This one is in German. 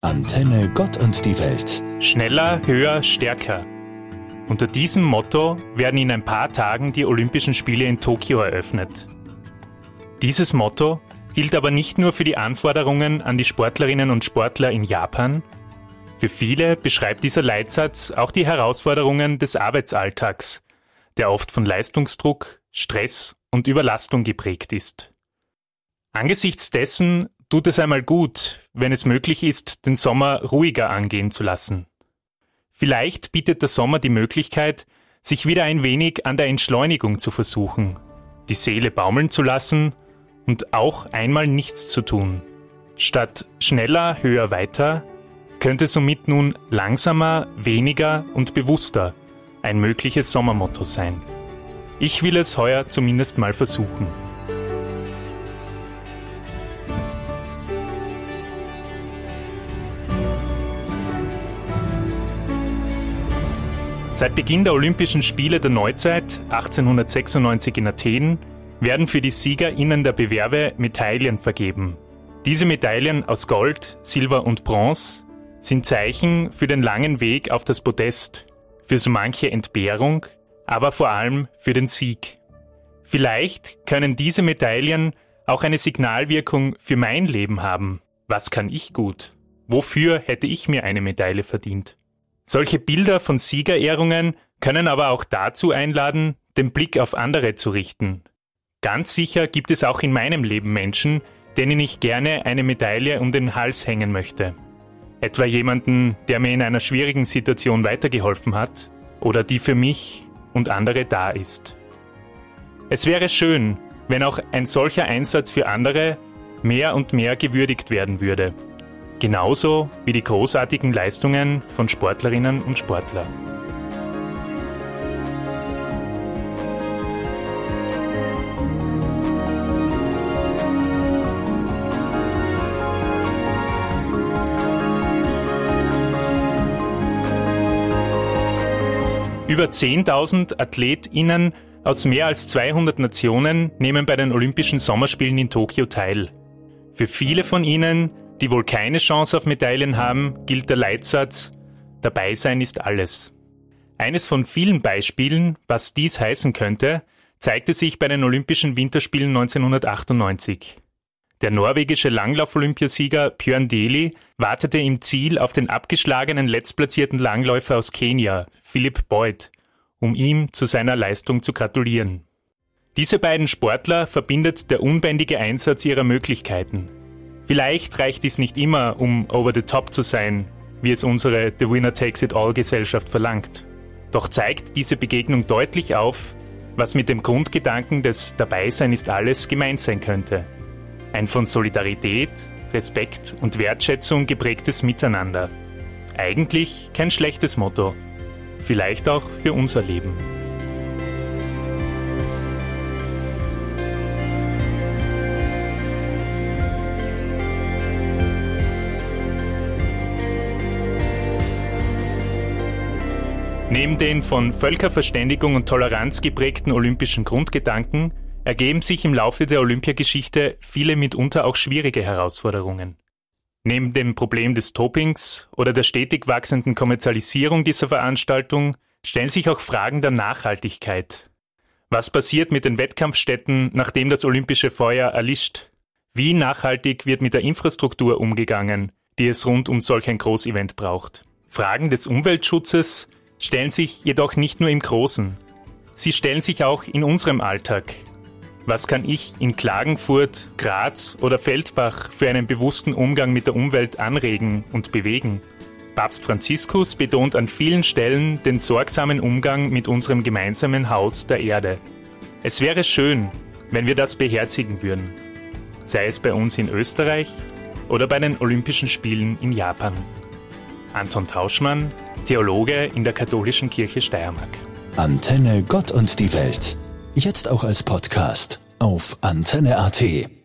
Antenne Gott und die Welt. Schneller, höher, stärker. Unter diesem Motto werden in ein paar Tagen die Olympischen Spiele in Tokio eröffnet. Dieses Motto gilt aber nicht nur für die Anforderungen an die Sportlerinnen und Sportler in Japan. Für viele beschreibt dieser Leitsatz auch die Herausforderungen des Arbeitsalltags, der oft von Leistungsdruck, Stress und Überlastung geprägt ist. Angesichts dessen tut es einmal gut, wenn es möglich ist, den Sommer ruhiger angehen zu lassen. Vielleicht bietet der Sommer die Möglichkeit, sich wieder ein wenig an der Entschleunigung zu versuchen, die Seele baumeln zu lassen und auch einmal nichts zu tun. Statt schneller, höher, weiter könnte somit nun langsamer, weniger und bewusster ein mögliches Sommermotto sein. Ich will es heuer zumindest mal versuchen. Seit Beginn der Olympischen Spiele der Neuzeit 1896 in Athen werden für die SiegerInnen der Bewerbe Medaillen vergeben. Diese Medaillen aus Gold, Silber und Bronze sind Zeichen für den langen Weg auf das Podest, für so manche Entbehrung, aber vor allem für den Sieg. Vielleicht können diese Medaillen auch eine Signalwirkung für mein Leben haben. Was kann ich gut? Wofür hätte ich mir eine Medaille verdient? Solche Bilder von Siegerehrungen können aber auch dazu einladen, den Blick auf andere zu richten. Ganz sicher gibt es auch in meinem Leben Menschen, denen ich gerne eine Medaille um den Hals hängen möchte. Etwa jemanden, der mir in einer schwierigen Situation weitergeholfen hat oder die für mich und andere da ist. Es wäre schön, wenn auch ein solcher Einsatz für andere mehr und mehr gewürdigt werden würde. Genauso wie die großartigen Leistungen von Sportlerinnen und Sportlern. Über 10.000 AthletInnen aus mehr als 200 Nationen nehmen bei den Olympischen Sommerspielen in Tokio teil. Für viele von ihnen die wohl keine Chance auf Medaillen haben, gilt der Leitsatz Dabei sein ist alles. Eines von vielen Beispielen, was dies heißen könnte, zeigte sich bei den Olympischen Winterspielen 1998. Der norwegische Langlauf-Olympiasieger Björn Deli wartete im Ziel auf den abgeschlagenen letztplatzierten Langläufer aus Kenia, Philipp Boyd, um ihm zu seiner Leistung zu gratulieren. Diese beiden Sportler verbindet der unbändige Einsatz ihrer Möglichkeiten. Vielleicht reicht dies nicht immer, um over the top zu sein, wie es unsere The Winner Takes It All Gesellschaft verlangt. Doch zeigt diese Begegnung deutlich auf, was mit dem Grundgedanken des Dabeisein ist alles gemeint sein könnte. Ein von Solidarität, Respekt und Wertschätzung geprägtes Miteinander. Eigentlich kein schlechtes Motto. Vielleicht auch für unser Leben. Neben den von Völkerverständigung und Toleranz geprägten olympischen Grundgedanken ergeben sich im Laufe der Olympiageschichte viele mitunter auch schwierige Herausforderungen. Neben dem Problem des Dopings oder der stetig wachsenden Kommerzialisierung dieser Veranstaltung stellen sich auch Fragen der Nachhaltigkeit. Was passiert mit den Wettkampfstätten, nachdem das olympische Feuer erlischt? Wie nachhaltig wird mit der Infrastruktur umgegangen, die es rund um solch ein Großevent braucht? Fragen des Umweltschutzes stellen sich jedoch nicht nur im Großen. Sie stellen sich auch in unserem Alltag. Was kann ich in Klagenfurt, Graz oder Feldbach für einen bewussten Umgang mit der Umwelt anregen und bewegen? Papst Franziskus betont an vielen Stellen den sorgsamen Umgang mit unserem gemeinsamen Haus der Erde. Es wäre schön, wenn wir das beherzigen würden, sei es bei uns in Österreich oder bei den Olympischen Spielen in Japan. Anton Tauschmann, Theologe in der Katholischen Kirche Steiermark. Antenne Gott und die Welt. Jetzt auch als Podcast auf Antenne.at.